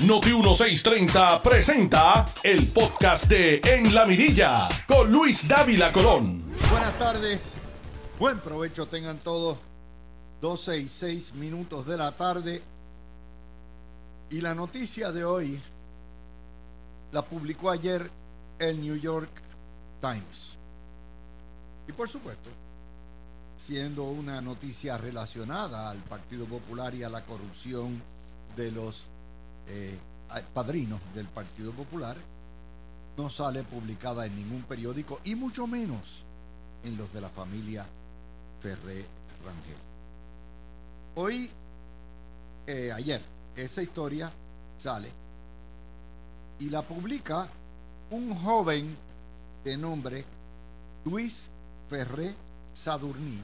Noti 1630 presenta el podcast de En la Mirilla con Luis Dávila Colón. Buenas tardes, buen provecho tengan todos. 12 y 6 minutos de la tarde. Y la noticia de hoy la publicó ayer el New York Times. Y por supuesto, siendo una noticia relacionada al Partido Popular y a la corrupción de los eh, padrinos del Partido Popular, no sale publicada en ningún periódico y mucho menos en los de la familia Ferré Rangel. Hoy, eh, ayer, esa historia sale y la publica un joven de nombre Luis Ferré Sadurní,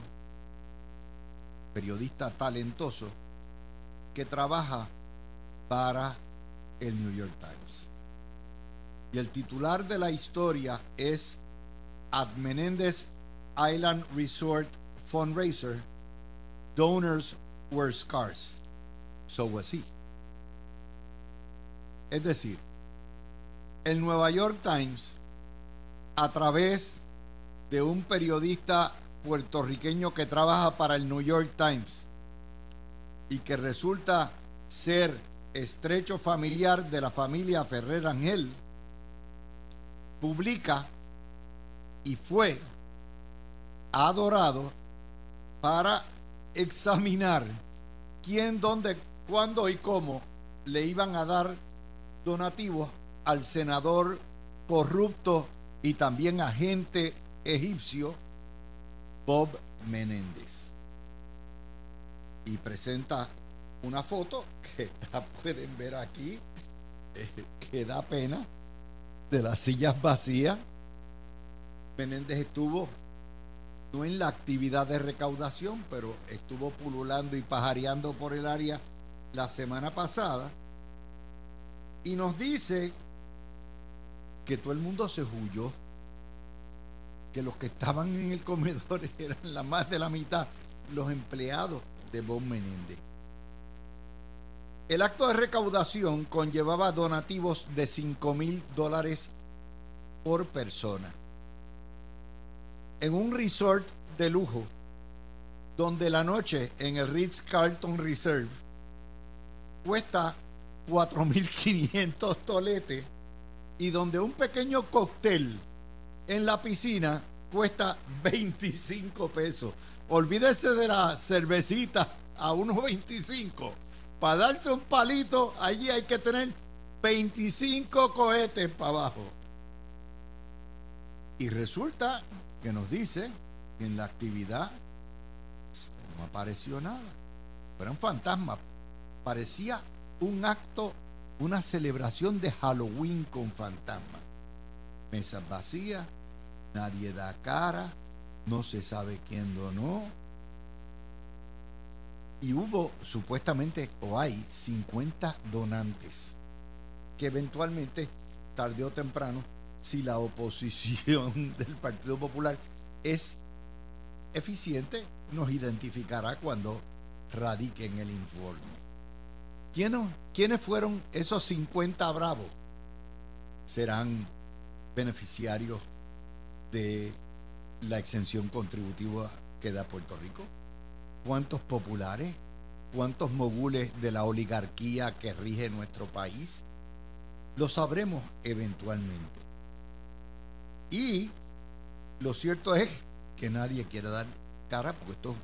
periodista talentoso que trabaja para el New York Times. Y el titular de la historia es At Menendez Island Resort Fundraiser, Donors Were Scarce. So was he. Es decir, el Nueva York Times, a través de un periodista puertorriqueño que trabaja para el New York Times y que resulta ser estrecho familiar de la familia Ferrer Ángel, publica y fue adorado para examinar quién, dónde, cuándo y cómo le iban a dar donativos al senador corrupto y también agente egipcio Bob Menéndez. Y presenta una foto que pueden ver aquí, eh, que da pena, de las sillas vacías. Menéndez estuvo no en la actividad de recaudación, pero estuvo pululando y pajareando por el área la semana pasada y nos dice que todo el mundo se huyó, que los que estaban en el comedor eran la más de la mitad los empleados de Bob Menéndez. El acto de recaudación conllevaba donativos de 5 mil dólares por persona. En un resort de lujo, donde la noche en el Ritz Carlton Reserve cuesta 4.500 toletes y donde un pequeño cóctel en la piscina cuesta 25 pesos. Olvídese de la cervecita a unos 25 para darse un palito, allí hay que tener 25 cohetes para abajo. Y resulta que nos dice que en la actividad no apareció nada. Era un fantasma. Parecía un acto, una celebración de Halloween con fantasmas. Mesas vacías, nadie da cara, no se sabe quién donó y hubo supuestamente o hay 50 donantes que eventualmente, tarde o temprano, si la oposición del Partido Popular es eficiente, nos identificará cuando radiquen el informe. ¿Quiénes, ¿Quiénes fueron esos 50 bravos? Serán beneficiarios de la exención contributiva que da Puerto Rico cuántos populares, cuántos mogules de la oligarquía que rige nuestro país. Lo sabremos eventualmente. Y lo cierto es que nadie quiere dar cara porque esto es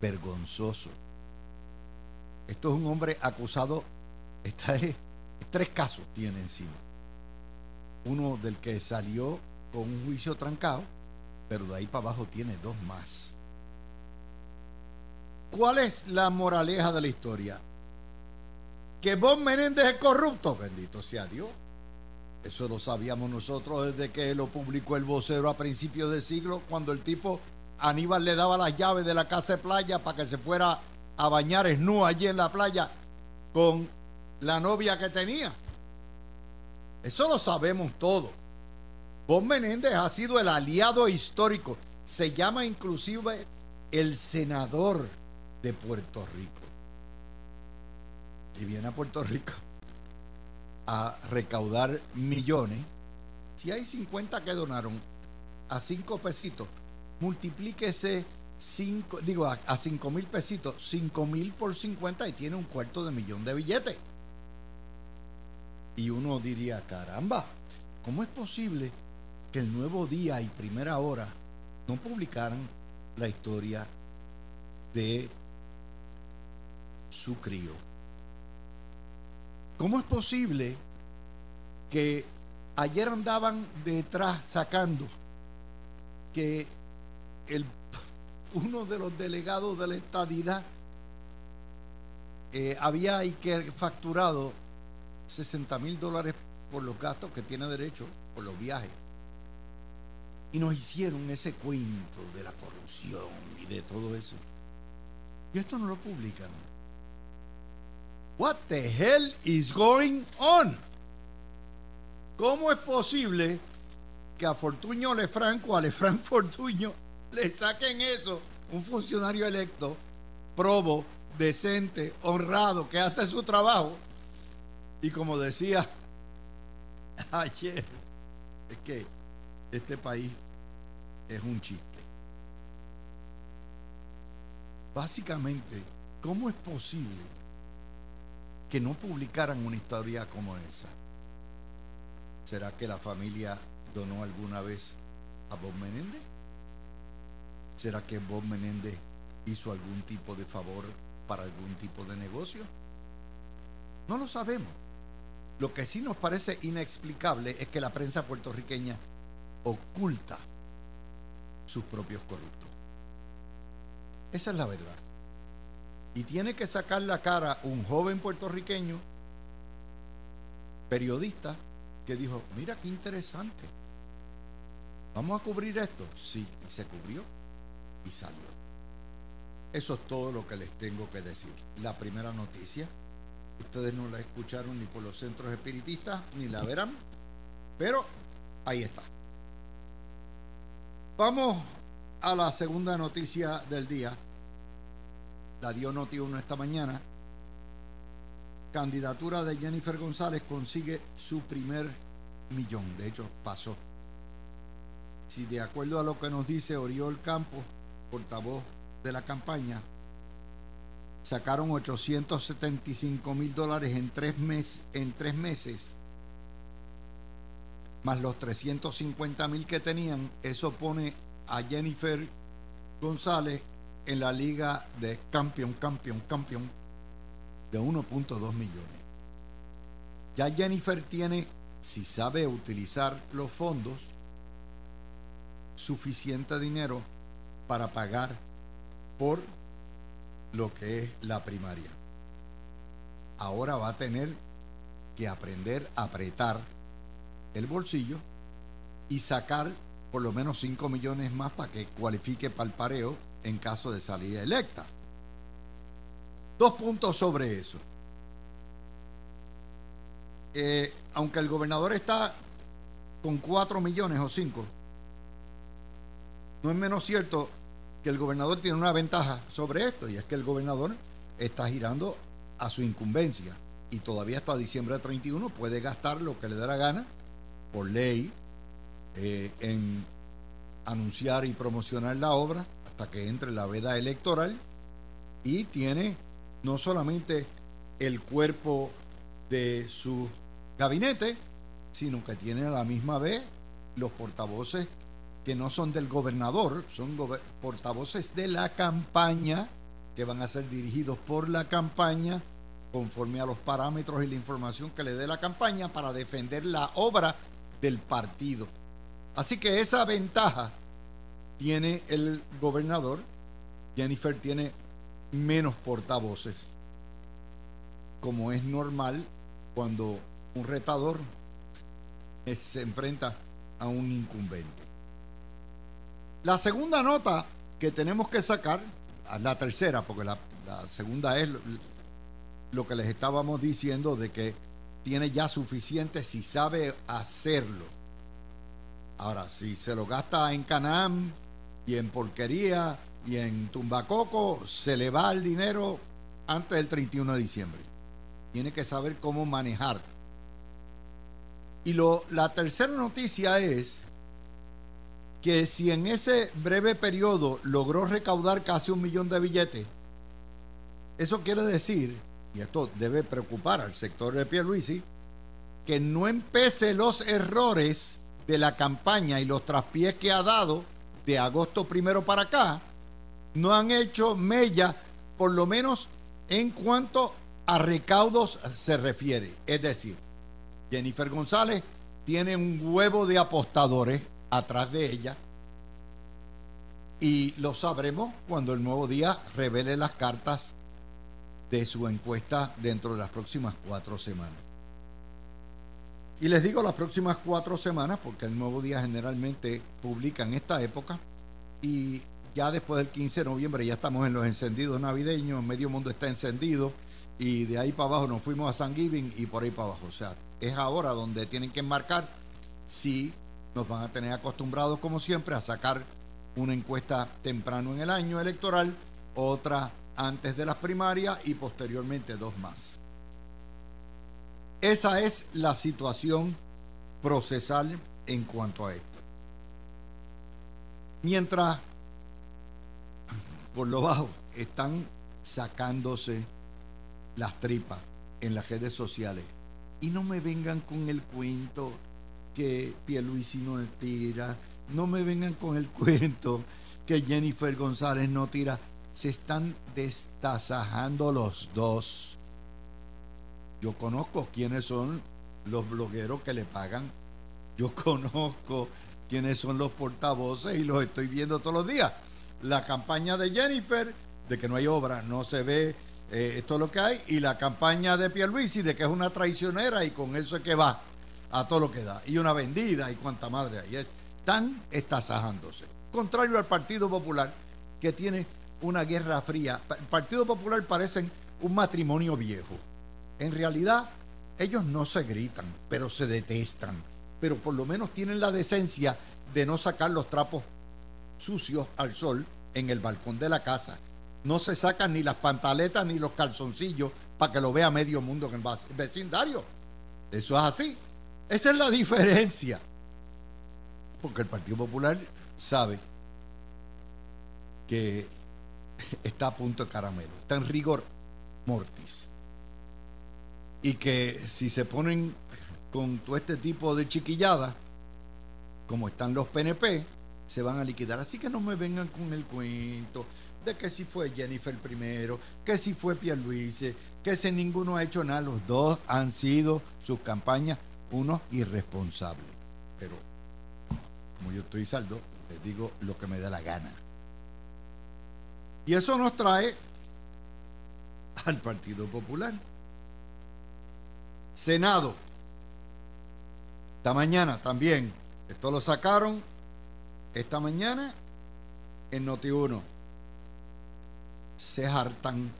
vergonzoso. Esto es un hombre acusado, esta es, tres casos tiene encima. Uno del que salió con un juicio trancado, pero de ahí para abajo tiene dos más. ¿Cuál es la moraleja de la historia? Que Bob Menéndez es corrupto, bendito sea Dios. Eso lo sabíamos nosotros desde que lo publicó el vocero a principios del siglo, cuando el tipo Aníbal le daba las llaves de la casa de playa para que se fuera a bañar esnú allí en la playa con la novia que tenía. Eso lo sabemos todo. Bob Menéndez ha sido el aliado histórico. Se llama inclusive el senador de Puerto Rico. Y viene a Puerto Rico a recaudar millones, si hay 50 que donaron a 5 pesitos, multiplíquese 5, digo, a, a 5 mil pesitos, 5 mil por 50 y tiene un cuarto de millón de billetes. Y uno diría, caramba, ¿cómo es posible que el nuevo día y primera hora no publicaran la historia de su crío? ¿Cómo es posible que ayer andaban detrás sacando que el, uno de los delegados de la estadidad eh, había que facturado 60 mil dólares por los gastos que tiene derecho por los viajes. Y nos hicieron ese cuento de la corrupción y de todo eso. Y esto no lo publican. What the hell is going on? ¿Cómo es posible que a Fortuño Lefranco, a Lefranc Fortuño, le saquen eso? Un funcionario electo, probo, decente, honrado, que hace su trabajo. Y como decía ayer, es que este país es un chiste. Básicamente, ¿cómo es posible que no publicaran una historia como esa? ¿Será que la familia donó alguna vez a Bob Menéndez? ¿Será que Bob Menéndez hizo algún tipo de favor para algún tipo de negocio? No lo sabemos. Lo que sí nos parece inexplicable es que la prensa puertorriqueña oculta sus propios corruptos. Esa es la verdad. Y tiene que sacar la cara un joven puertorriqueño, periodista, que dijo, mira qué interesante. Vamos a cubrir esto. Sí, y se cubrió y salió. Eso es todo lo que les tengo que decir. La primera noticia, ustedes no la escucharon ni por los centros espiritistas, ni la verán, pero ahí está. Vamos a la segunda noticia del día. La dio Noti 1 esta mañana. Candidatura de Jennifer González consigue su primer millón. De hecho, pasó. Si de acuerdo a lo que nos dice Oriol Campos, portavoz de la campaña, sacaron 875 mil dólares en tres, mes, en tres meses, más los 350 mil que tenían, eso pone a Jennifer González en la liga de campeón, campeón, campeón de 1.2 millones. Ya Jennifer tiene, si sabe utilizar los fondos, suficiente dinero para pagar por lo que es la primaria. Ahora va a tener que aprender a apretar el bolsillo y sacar por lo menos 5 millones más para que cualifique para el pareo en caso de salir electa. Dos puntos sobre eso. Eh, aunque el gobernador está con 4 millones o 5, no es menos cierto que el gobernador tiene una ventaja sobre esto, y es que el gobernador está girando a su incumbencia y todavía hasta diciembre de 31 puede gastar lo que le dé la gana por ley eh, en anunciar y promocionar la obra hasta que entre la veda electoral y tiene no solamente el cuerpo de su gabinete, sino que tiene a la misma vez los portavoces que no son del gobernador, son portavoces de la campaña, que van a ser dirigidos por la campaña conforme a los parámetros y la información que le dé la campaña para defender la obra del partido. Así que esa ventaja tiene el gobernador. Jennifer tiene menos portavoces, como es normal cuando un retador se enfrenta a un incumbente. La segunda nota que tenemos que sacar, la tercera, porque la, segunda es lo, que les estábamos diciendo de que tiene ya suficiente si sabe hacerlo. Ahora, si se lo gasta en Canaán y en porquería y en tumbacoco, se le va el dinero antes del 31 de diciembre. Tiene que saber cómo manejar Y lo, la tercera noticia es que si en ese breve periodo logró recaudar casi un millón de billetes, eso quiere decir, y esto debe preocupar al sector de Pierluisi, que no empece los errores de la campaña y los traspiés que ha dado de agosto primero para acá, no han hecho mella, por lo menos en cuanto a recaudos se refiere. Es decir, Jennifer González tiene un huevo de apostadores atrás de ella y lo sabremos cuando el nuevo día revele las cartas de su encuesta dentro de las próximas cuatro semanas. Y les digo las próximas cuatro semanas porque el nuevo día generalmente publica en esta época y ya después del 15 de noviembre ya estamos en los encendidos navideños, medio mundo está encendido y de ahí para abajo nos fuimos a San Giving y por ahí para abajo. O sea, es ahora donde tienen que marcar si nos van a tener acostumbrados como siempre a sacar una encuesta temprano en el año electoral, otra antes de las primarias y posteriormente dos más. Esa es la situación procesal en cuanto a esto. Mientras por lo bajo están sacándose las tripas en las redes sociales. Y no me vengan con el cuento que Pierluisi no tira, no me vengan con el cuento que Jennifer González no tira. Se están destasajando los dos. Yo conozco quiénes son los blogueros que le pagan. Yo conozco quiénes son los portavoces y los estoy viendo todos los días. La campaña de Jennifer, de que no hay obra, no se ve eh, esto es lo que hay, y la campaña de Pierluisi de que es una traicionera y con eso es que va a todo lo que da, y una vendida y cuanta madre hay. Están estasajándose. Contrario al Partido Popular, que tiene una guerra fría. El Partido Popular parecen un matrimonio viejo. En realidad, ellos no se gritan, pero se detestan. Pero por lo menos tienen la decencia de no sacar los trapos sucios al sol en el balcón de la casa no se sacan ni las pantaletas ni los calzoncillos para que lo vea medio mundo en el vecindario. Eso es así. Esa es la diferencia. Porque el Partido Popular sabe que está a punto de caramelo, está en rigor mortis. Y que si se ponen con todo este tipo de chiquilladas, como están los PNP, se van a liquidar. Así que no me vengan con el cuento de que si fue Jennifer primero, que si fue Pierluisi, que si ninguno ha hecho nada, los dos han sido sus campañas unos irresponsables. Pero como yo estoy saldo, les digo lo que me da la gana. Y eso nos trae al Partido Popular. Senado. Esta mañana también. Esto lo sacaron esta mañana en Noti1 se hartan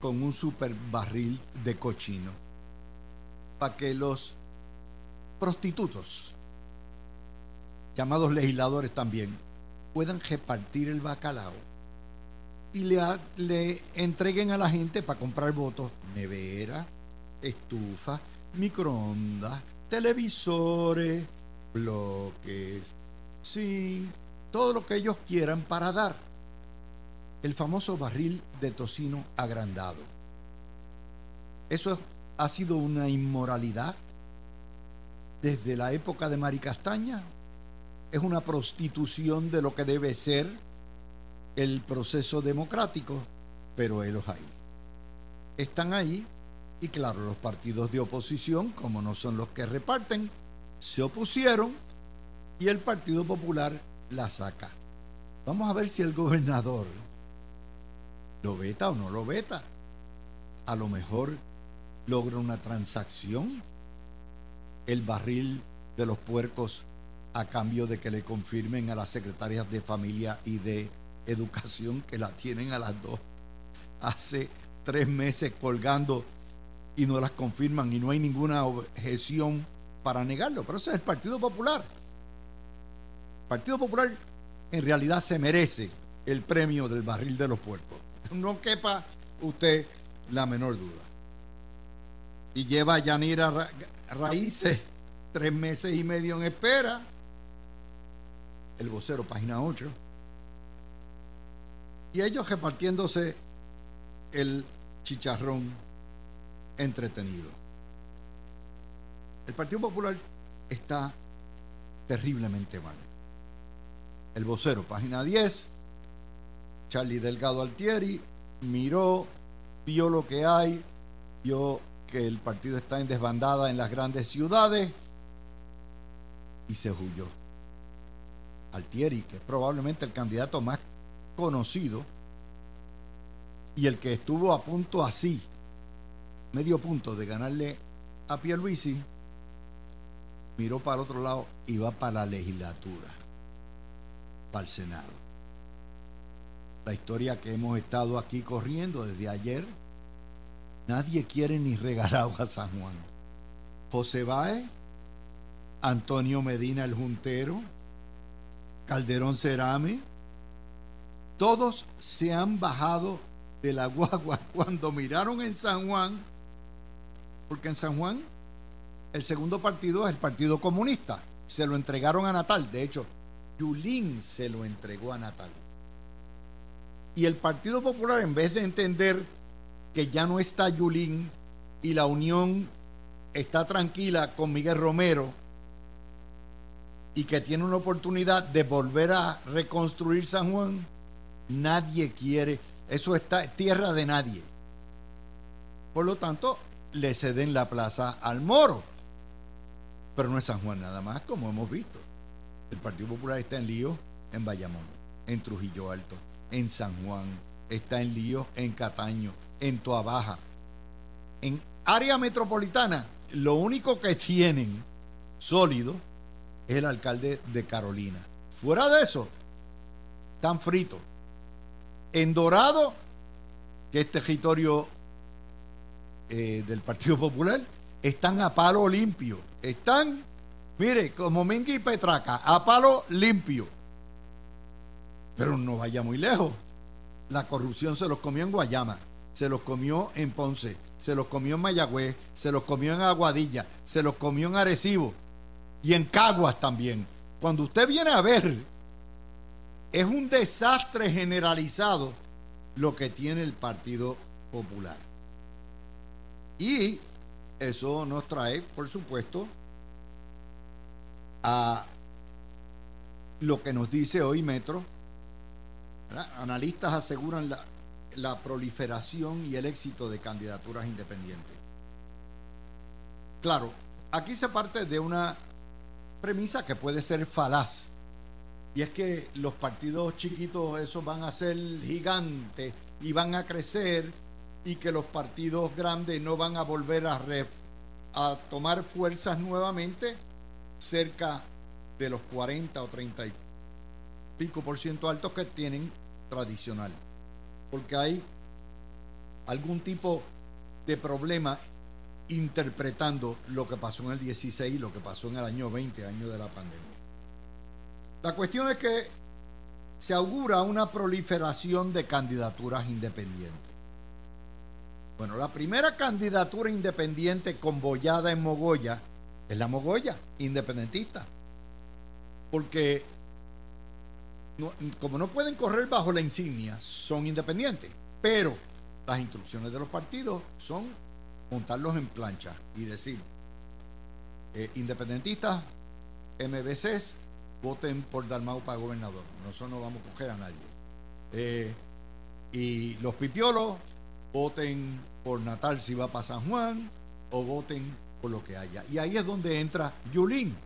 con un super barril de cochino para que los prostitutos, llamados legisladores también, puedan repartir el bacalao y le, le entreguen a la gente para comprar votos nevera, estufa, microondas, televisores, bloques, sí, todo lo que ellos quieran para dar el famoso barril de tocino agrandado. Eso ha sido una inmoralidad desde la época de Mari Castaña. Es una prostitución de lo que debe ser el proceso democrático, pero ellos ahí. Están ahí y claro, los partidos de oposición, como no son los que reparten, se opusieron y el Partido Popular la saca. Vamos a ver si el gobernador ¿Lo veta o no lo veta? A lo mejor logra una transacción el barril de los puercos a cambio de que le confirmen a las secretarias de familia y de educación que la tienen a las dos hace tres meses colgando y no las confirman y no hay ninguna objeción para negarlo. Pero ese es el Partido Popular. El Partido Popular en realidad se merece el premio del barril de los puercos no quepa usted la menor duda. Y lleva a Yanira Raíces tres meses y medio en espera. El vocero, página 8. Y ellos repartiéndose el chicharrón entretenido. El Partido Popular está terriblemente mal. El vocero, página 10, Charlie Delgado Altieri, miró, vio lo que hay, vio que el partido está en desbandada en las grandes ciudades y se huyó. Altieri, que es probablemente el candidato más conocido y el que estuvo a punto así, medio punto de ganarle a Pierluisi, miró para el otro lado y va para la legislatura, para el Senado. La historia que hemos estado aquí corriendo desde ayer, nadie quiere ni regalado a San Juan. José Baez, Antonio Medina el Juntero, Calderón Cerame, todos se han bajado de la guagua cuando miraron en San Juan, porque en San Juan el segundo partido es el Partido Comunista. Se lo entregaron a Natal. De hecho, Yulín se lo entregó a Natal. Y el Partido Popular, en vez de entender que ya no está Yulín y la unión está tranquila con Miguel Romero y que tiene una oportunidad de volver a reconstruir San Juan, nadie quiere. Eso está tierra de nadie. Por lo tanto, le ceden la plaza al Moro. Pero no es San Juan nada más, como hemos visto. El Partido Popular está en lío en Bayamón, en Trujillo Alto, en San Juan, está en lío en Cataño, en Toabaja. En área metropolitana, lo único que tienen sólido es el alcalde de Carolina. Fuera de eso, están fritos. En Dorado, que es territorio eh, del Partido Popular, están a palo limpio. Están, mire, como Mengi y Petraca, a palo limpio. Pero no vaya muy lejos. La corrupción se los comió en Guayama, se los comió en Ponce, se los comió en Mayagüez, se los comió en Aguadilla, se los comió en Arecibo y en Caguas también. Cuando usted viene a ver, es un desastre generalizado lo que tiene el Partido Popular. Y eso nos trae, por supuesto, a lo que nos dice hoy Metro. Analistas aseguran la, la proliferación y el éxito de candidaturas independientes. Claro, aquí se parte de una premisa que puede ser falaz. Y es que los partidos chiquitos, esos van a ser gigantes y van a crecer y que los partidos grandes no van a volver a, tomar fuerzas nuevamente cerca de los 40 o 30 y pico por ciento altos que tienen tradicional. Porque hay algún tipo de problema interpretando lo que pasó en el 16 y lo que pasó en el año 20, año de la pandemia. La cuestión es que se augura una proliferación de candidaturas independientes. Bueno, la primera candidatura independiente convoyada en Mogoya es la Mogoya, independentista. Porque como no pueden correr bajo la insignia, son independientes. Pero las instrucciones de los partidos son montarlos en plancha y decir, eh, independentistas, MBCs, voten por Dalmau para gobernador. Nosotros no vamos a coger a nadie. Eh, y los pipiolos, voten por Natal si va para San Juan o voten por lo que haya. Y ahí es donde entra Yulín.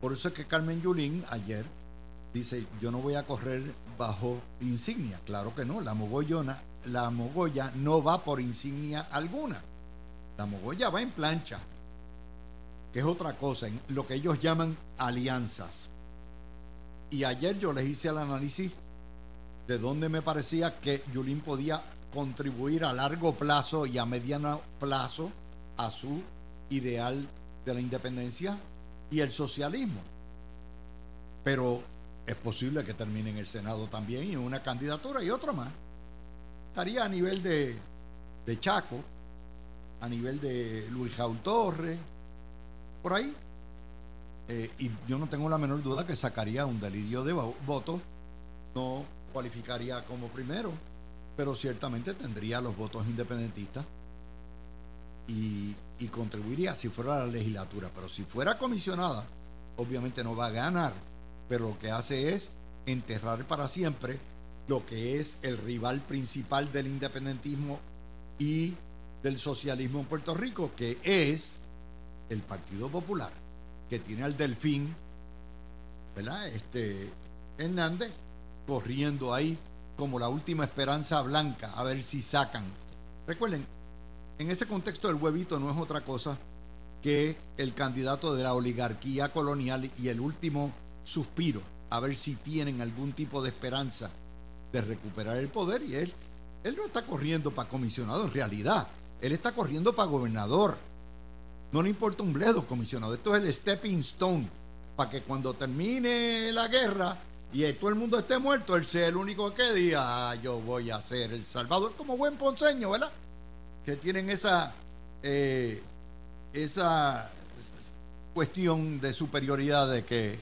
Por eso es que Carmen Yulín ayer dice, yo no voy a correr bajo insignia. Claro que no, la mogollona, la mogolla no va por insignia alguna. La mogolla va en plancha, que es otra cosa, en lo que ellos llaman alianzas. Y ayer yo les hice el análisis de dónde me parecía que Yulín podía contribuir a largo plazo y a mediano plazo a su ideal de la independencia y el socialismo. Pero es posible que termine en el Senado también y una candidatura y otra más. Estaría a nivel de, de Chaco, a nivel de Luis Jaul Torres, por ahí. eh, y yo no tengo la menor duda que sacaría un delirio de votos, no cualificaría como primero, pero ciertamente tendría los votos independentistas y, contribuiría si fuera la legislatura, pero si fuera comisionada, obviamente no va a ganar, pero lo que hace es enterrar para siempre lo que es el rival principal del independentismo y del socialismo en Puerto Rico, que es el Partido Popular, que tiene al Delfín, ¿verdad? Este Hernández corriendo ahí como la última esperanza blanca, a ver si sacan. Recuerden, en ese contexto el huevito no es otra cosa que el candidato de la oligarquía colonial y el último suspiro, a ver si tienen algún tipo de esperanza de recuperar el poder. Y él, él no está corriendo para comisionado en realidad, él está corriendo para gobernador. No le importa un bledo, comisionado. Esto es el stepping stone para que cuando termine la guerra y todo el mundo esté muerto, él sea el único que diga, ah, yo voy a ser el Salvador, como buen ponceño, ¿verdad? Que tienen esa, eh, esa cuestión de superioridad de que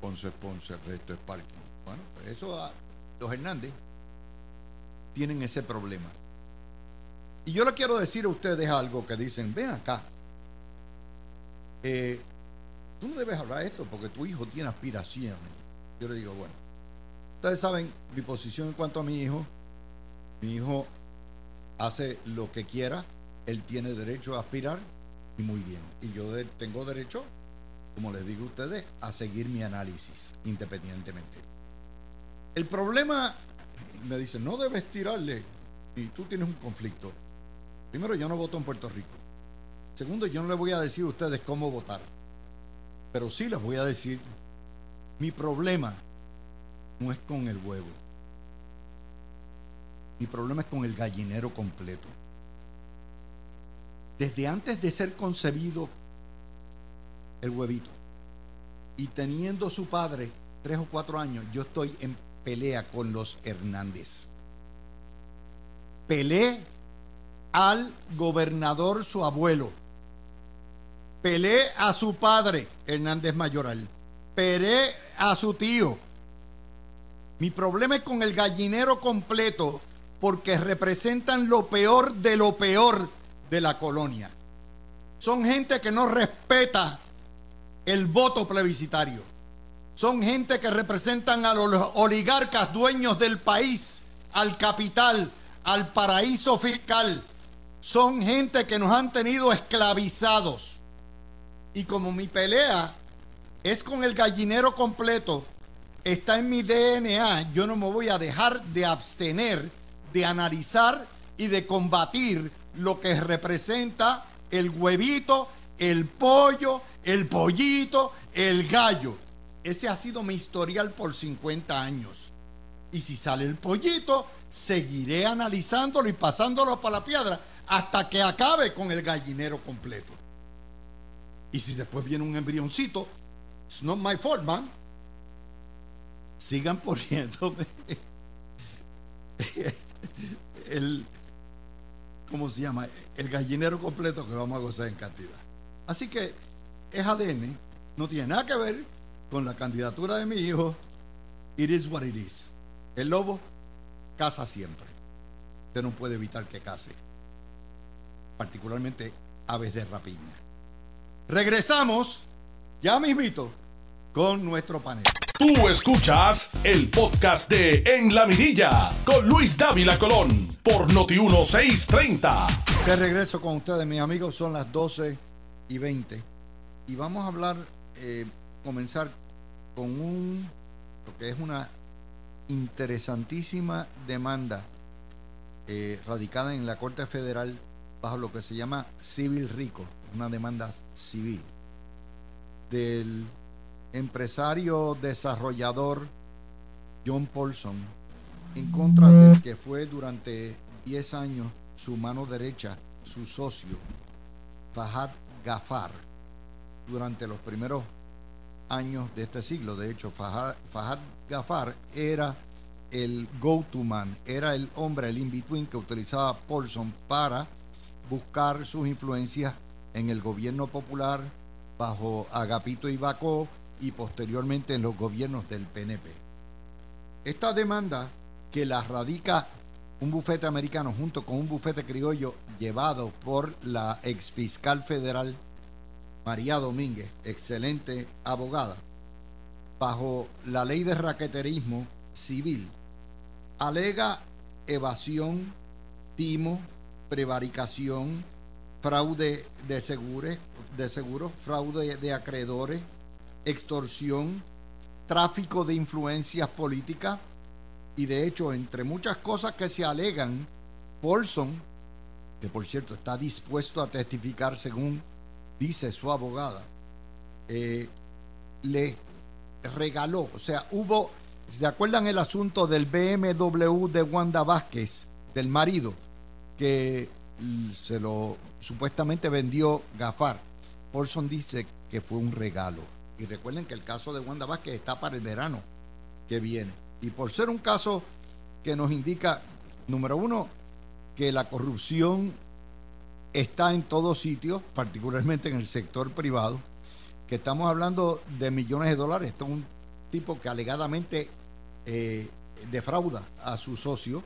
Ponce Ponce, el resto es parque. Bueno, pues eso, ah, los Hernández tienen ese problema. Y yo le quiero decir a ustedes algo que dicen, ven acá, eh, tú no debes hablar de esto porque tu hijo tiene aspiraciones. Yo le digo, bueno, ustedes saben mi posición en cuanto a mi hijo. Mi hijo hace lo que quiera, él tiene derecho a aspirar y muy bien. Y yo tengo derecho, como les digo a ustedes, a seguir mi análisis independientemente. El problema, me dicen, no debes tirarle y tú tienes un conflicto. Primero, yo no voto en Puerto Rico. Segundo, yo no les voy a decir a ustedes cómo votar. Pero sí les voy a decir, mi problema no es con el huevo. Mi problema es con el gallinero completo. Desde antes de ser concebido el huevito y teniendo su padre tres o cuatro años, yo estoy en pelea con los Hernández. Peleé al gobernador su abuelo. Pelé a su padre, Hernández Mayoral. Pelé a su tío. Mi problema es con el gallinero completo porque representan lo peor de lo peor de la colonia. Son gente que no respeta el voto plebiscitario. Son gente que representan a los oligarcas dueños del país, al capital, al paraíso fiscal son gente que nos han tenido esclavizados. Y como mi pelea es con el gallinero completo, está en mi DNA, yo no me voy a dejar de abstener, de analizar y de combatir lo que representa el huevito, el pollo, el pollito, el gallo. Ese ha sido mi historial por 50 años. Y si sale el pollito, seguiré analizándolo y pasándolo para la piedra hasta que acabe con el gallinero completo. Y si después viene un embrioncito, it's not my fault, man. Sigan poniéndome el, ¿cómo se llama? El gallinero completo que vamos a gozar en cantidad. Así que es ADN, no tiene nada que ver con la candidatura de mi hijo. It is what it is. El lobo caza siempre. Usted no puede evitar que case particularmente aves de rapiña. Regresamos ya mismito con nuestro panel. Tú escuchas el podcast de En la Mirilla con Luis Dávila Colón por Noti 1630. De regreso con ustedes, mis amigos, son las 12 y 20 y vamos a hablar, eh, comenzar con un, lo que es una interesantísima demanda eh, radicada en la Corte Federal bajo lo que se llama civil rico, una demanda civil, del empresario desarrollador John Paulson en contra del que fue durante 10 años su mano derecha, su socio, Fahad Gafar, durante los primeros años de este siglo. De hecho, Fahad, Gafar era el go-to man, era el hombre, el in-between que utilizaba Paulson para buscar sus influencias en el gobierno popular bajo Agapito Ibacó y posteriormente en los gobiernos del PNP. Esta demanda que la radica un bufete americano junto con un bufete criollo llevado por la ex fiscal federal María Domínguez, excelente abogada, bajo la ley de raqueterismo civil, alega evasión, timo, prevaricación, fraude de seguros, de seguros, fraude de acreedores, extorsión, tráfico de influencias políticas y de hecho entre muchas cosas que se alegan, Paulson, que por cierto está dispuesto a testificar según dice su abogada, eh, le regaló, o sea, hubo, ¿se acuerdan el asunto del BMW de Wanda Vázquez, del marido, que se lo supuestamente vendió Gafar? Paulson dice que fue un regalo. Y recuerden que el caso de Wanda Vázquez está para el verano que viene. Y por ser un caso que nos indica, número uno, que la corrupción está en todos sitios, particularmente en el sector privado, que estamos hablando de millones de dólares. Esto es un tipo que alegadamente eh, defrauda a su socio.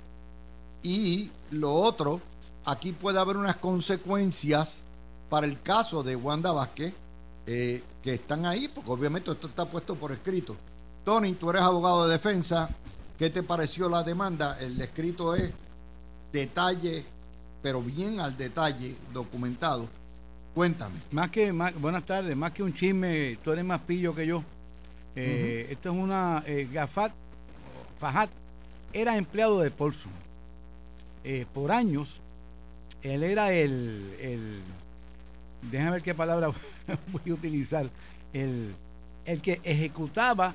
Y lo otro, aquí puede haber unas consecuencias para el caso de Wanda Vázquez, eh, que están ahí, porque obviamente esto está puesto por escrito. Tony, tú eres abogado de defensa, ¿qué te pareció la demanda? El escrito es detalle, pero bien al detalle, documentado. Cuéntame. Más que, buenas tardes, más que un chisme, tú eres más pillo que yo. Eh, Esto es una eh, Gafat, Fajat, era empleado de Paulson. Eh, por años, él era el, el déjame ver qué palabra voy a utilizar, el, el que ejecutaba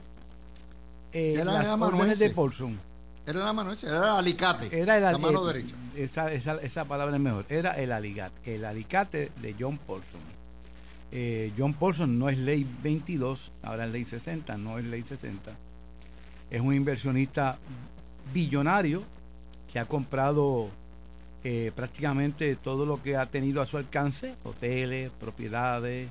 eh, las órdenes de Paulson. Era la mano era el alicate, era la mano derecha. Esa, esa, esa, palabra es mejor, era el alicate, el alicate de John Paulson. Eh, John Paulson no es ley 22, ahora es ley 60, no es ley 60. Es un inversionista billonario que ha comprado eh, prácticamente todo lo que ha tenido a su alcance, hoteles, propiedades.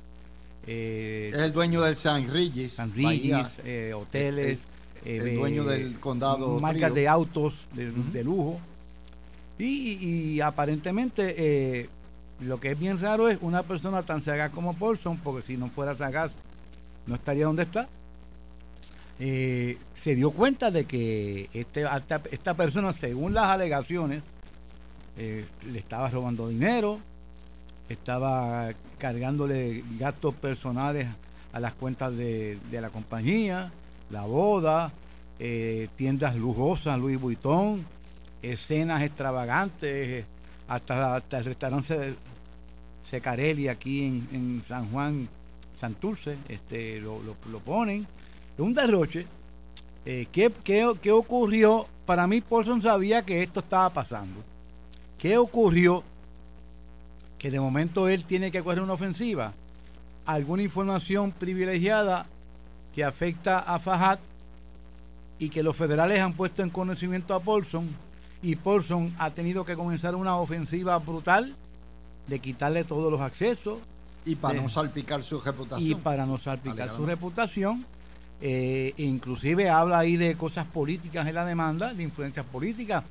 Eh, es el dueño del San Regis. San Regis, eh, hoteles. el dueño del condado. Marcas de autos de, lujo. Y, aparentemente lo que es bien raro es una persona tan sagaz como Paulson, porque si no fuera sagaz no estaría donde está. se dio cuenta de que este, esta persona, según las alegaciones, eh, le estaba robando dinero, estaba cargándole gastos personales a las cuentas de, la compañía, la boda, eh, tiendas lujosas, Louis Vuitton, escenas extravagantes, hasta, hasta el restaurante Secarelli aquí en, San Juan, Santurce, este, lo, lo, ponen. Un derroche. Eh, ¿qué, qué ocurrió? Para mí, Paulson sabía que esto estaba pasando. ¿Qué ocurrió? Que de momento él tiene que coger una ofensiva. Alguna información privilegiada que afecta a Fajat y que los federales han puesto en conocimiento a Paulson y Paulson ha tenido que comenzar una ofensiva brutal de quitarle todos los accesos. Y para no salpicar su reputación. Y para no salpicar su reputación. Eh, inclusive habla ahí de cosas políticas en la demanda, de influencias políticas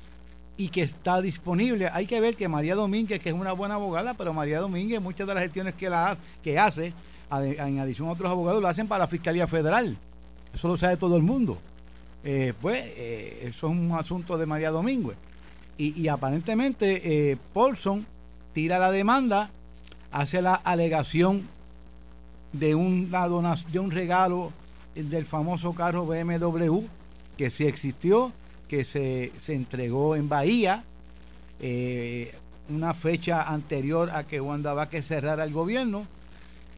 y que está disponible. Hay que ver que María Domínguez, que es una buena abogada, pero María Domínguez, muchas de las gestiones que, la, que hace, en adición a otros abogados, lo hacen para la Fiscalía Federal. Eso lo sabe todo el mundo. Eh, pues eh, eso es un asunto de María Domínguez. Y, aparentemente eh, Paulson tira la demanda, hace la alegación de, una donación, de un regalo del famoso carro BMW que sí existió que se, entregó en Bahía, eh, una fecha anterior a que Wanda Vázquez cerrara el gobierno.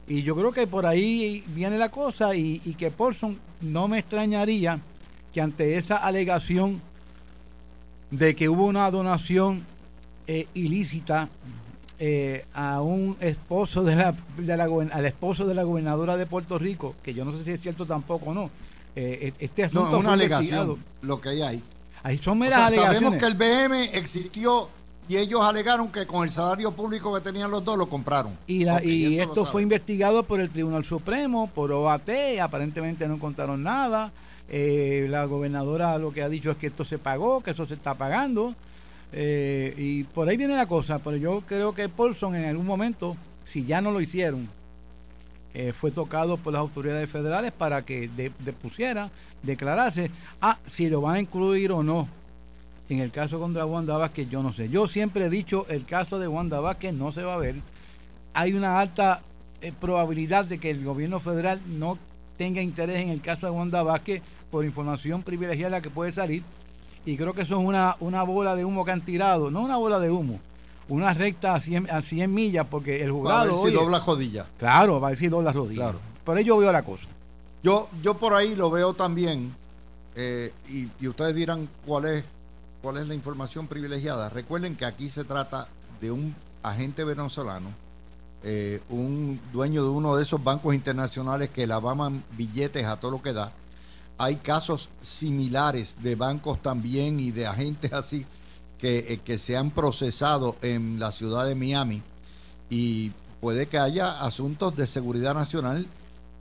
Y yo creo que por ahí viene la cosa y, que Paulson no me extrañaría que ante esa alegación de que hubo una donación eh, ilícita eh, a un esposo de la, de la, al esposo de la gobernadora de Puerto Rico, que yo no sé si es cierto tampoco o no. este asunto no, es una alegación lo que hay ahí. Ahí son meras Sabemos que el BM existió y ellos alegaron que con el salario público que tenían los dos lo compraron. Y, y esto fue investigado por el Tribunal Supremo, por OAT, aparentemente no contaron nada. Eh, la gobernadora lo que ha dicho es que esto se pagó, que eso se está pagando. Eh, y por ahí viene la cosa, pero yo creo que Paulson en algún momento, si ya no lo hicieron, eh, fue tocado por las autoridades federales para que depusiera, declarase, ah, si lo van a incluir o no. En el caso contra Wanda Vázquez, yo no sé. Yo siempre he dicho, el caso de Wanda Vázquez no se va a ver. Hay una alta eh, probabilidad de que el gobierno federal no tenga interés en el caso de Wanda Vázquez por información privilegiada que puede salir. Y creo que eso es una, una bola de humo que han tirado, no una bola de humo, una recta a 100, a 100 millas porque el juzgado... a ver si dobla rodilla. Claro, va a ver si dobla rodilla. Claro. Por ello veo la cosa. Yo, yo por ahí lo veo también, eh, y, ustedes dirán cuál es, cuál es la información privilegiada. Recuerden que aquí se trata de un agente venezolano, eh, un dueño de uno de esos bancos internacionales que lavaban billetes a todo lo que da. Hay casos similares de bancos también y de agentes así eh, que, se han procesado en la ciudad de Miami y puede que haya asuntos de seguridad nacional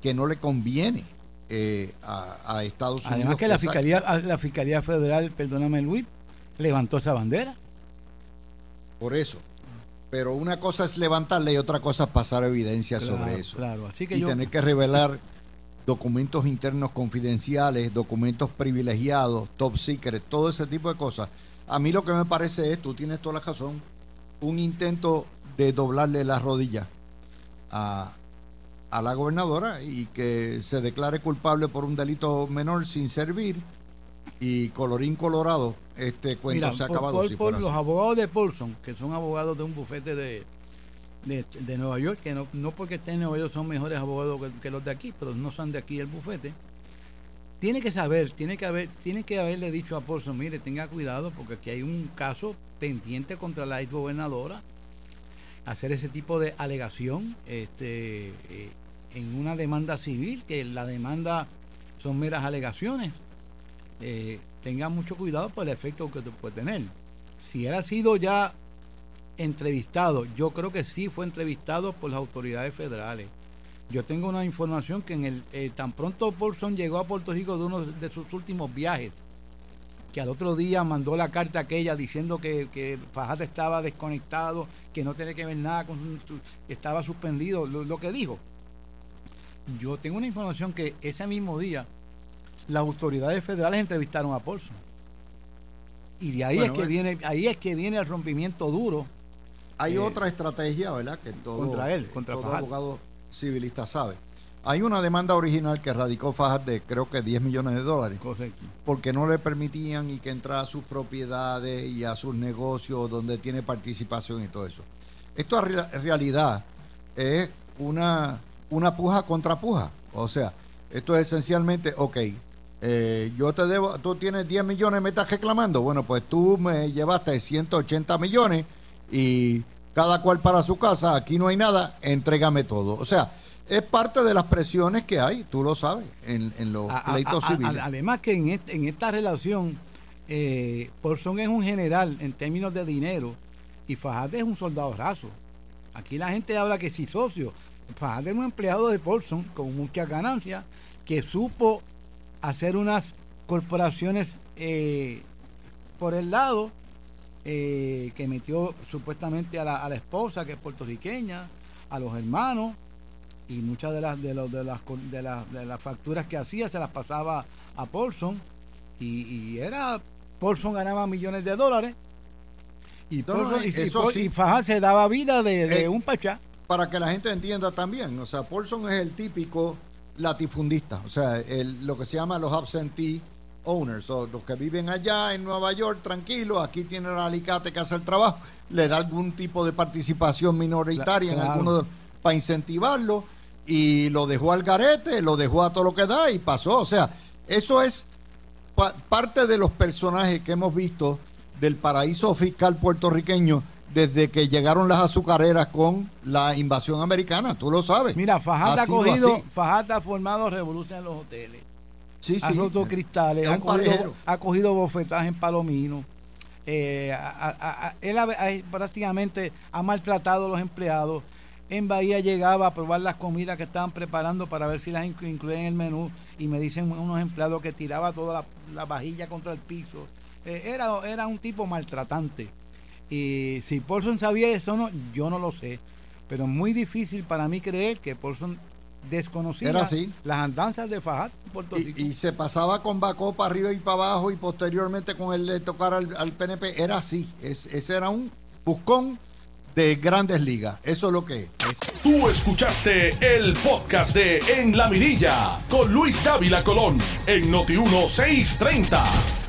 que no le conviene eh, a, Estados Unidos. Además que la Fiscalía, la Fiscalía Federal, perdóname Luis, levantó esa bandera. Por eso. Pero una cosa es levantarle y otra cosa es pasar evidencia sobre eso. Claro, así que y tener que revelar documentos internos confidenciales, documentos privilegiados, top secret, todo ese tipo de cosas a mí lo que me parece es, tú tienes toda la razón, un intento de doblarle la rodilla a, la gobernadora y que se declare culpable por un delito menor sin servir y colorín colorado, este cuento se ha acabado. Por, los abogados de Paulson, que son abogados de un bufete de, de, Nueva York, que no, no porque estén en Nueva York son mejores abogados que, que, los de aquí, pero no son de aquí el bufete, tiene que saber, tiene que haber, tiene que haberle dicho a Paulson, mire, tenga cuidado porque aquí hay un caso pendiente contra la ex gobernadora, hacer ese tipo de alegación este, eh, en una demanda civil, que la demanda son meras alegaciones. Eh, tenga mucho cuidado por el efecto que puede tener. Si él ha sido ya entrevistado, yo creo que sí fue entrevistado por las autoridades federales yo tengo una información que en el eh, tan pronto Paulson llegó a Puerto Rico de uno de sus últimos viajes, que al otro día mandó la carta aquella diciendo que, que Fajata estaba desconectado, que no tenía que ver nada con que estaba suspendido, lo, que dijo. Yo tengo una información que ese mismo día las autoridades federales entrevistaron a Paulson. Y de ahí es que viene, ahí es que viene el rompimiento duro. Hay eh, otra estrategia, ¿verdad? Que todo, contra él, contra todo abogado civilista sabe. Hay una demanda original que radicó Fajas de creo que 10 millones de dólares. Correcto. Porque no le permitían y que entrara a sus propiedades y a sus negocios donde tiene participación y todo eso. Esto en realidad es una, una puja contra puja. O sea, esto es esencialmente, ok, eh, yo te debo, tú tienes 10 millones, me estás reclamando. Bueno, pues tú me llevaste 180 millones y cada cual para su casa, aquí no hay nada, entrégame todo. O sea, es parte de las presiones que hay, tú lo sabes, en, los pleitos civiles. además que en, en esta relación, eh, Porson es un general en términos de dinero y Fajade es un soldado raso. Aquí la gente habla que si socio, Fajade es un empleado de Paulson con muchas ganancias que supo hacer unas corporaciones eh, por el lado eh, que metió supuestamente a la, esposa, que es puertorriqueña, a los hermanos, y muchas de las de, los, de, las, de, de las facturas que hacía se las pasaba a Paulson, y, era, Paulson ganaba millones de dólares, y, Faja se daba vida de, eh, un pachá. Para que la gente entienda también, o sea, Paulson es el típico latifundista, o sea, el, lo que se llama los absentee owners, o los que viven allá en Nueva York tranquilos, aquí tiene el alicate que hace el trabajo, le da algún tipo de participación minoritaria en alguno para incentivarlo y lo dejó al garete, lo dejó a todo lo que da y pasó. O sea, eso es parte de los personajes que hemos visto del paraíso fiscal puertorriqueño desde que llegaron las azucareras con la invasión americana, tú lo sabes. Mira, Fajata ha cogido, Fajata ha formado revolución en los hoteles ha roto cristales, ha cogido, bofetaje en Palomino. Eh, él prácticamente ha maltratado a los empleados. En Bahía llegaba a probar las comidas que estaban preparando para ver si las incluían en el menú y me dicen unos empleados que tiraba toda la, vajilla contra el piso. Eh, era, era un tipo maltratante. Y si Paulson sabía eso o no, yo no lo sé. Pero es muy difícil para mí creer que Paulson desconocía las andanzas de Fajat en Puerto Rico. Y, se pasaba con Bacó para arriba y para abajo y posteriormente con el de tocar al, PNP. Era así. ese era un buscón de grandes ligas. Eso es lo que es. Tú escuchaste el podcast de En la Mirilla con Luis Dávila Colón en Noti 1630.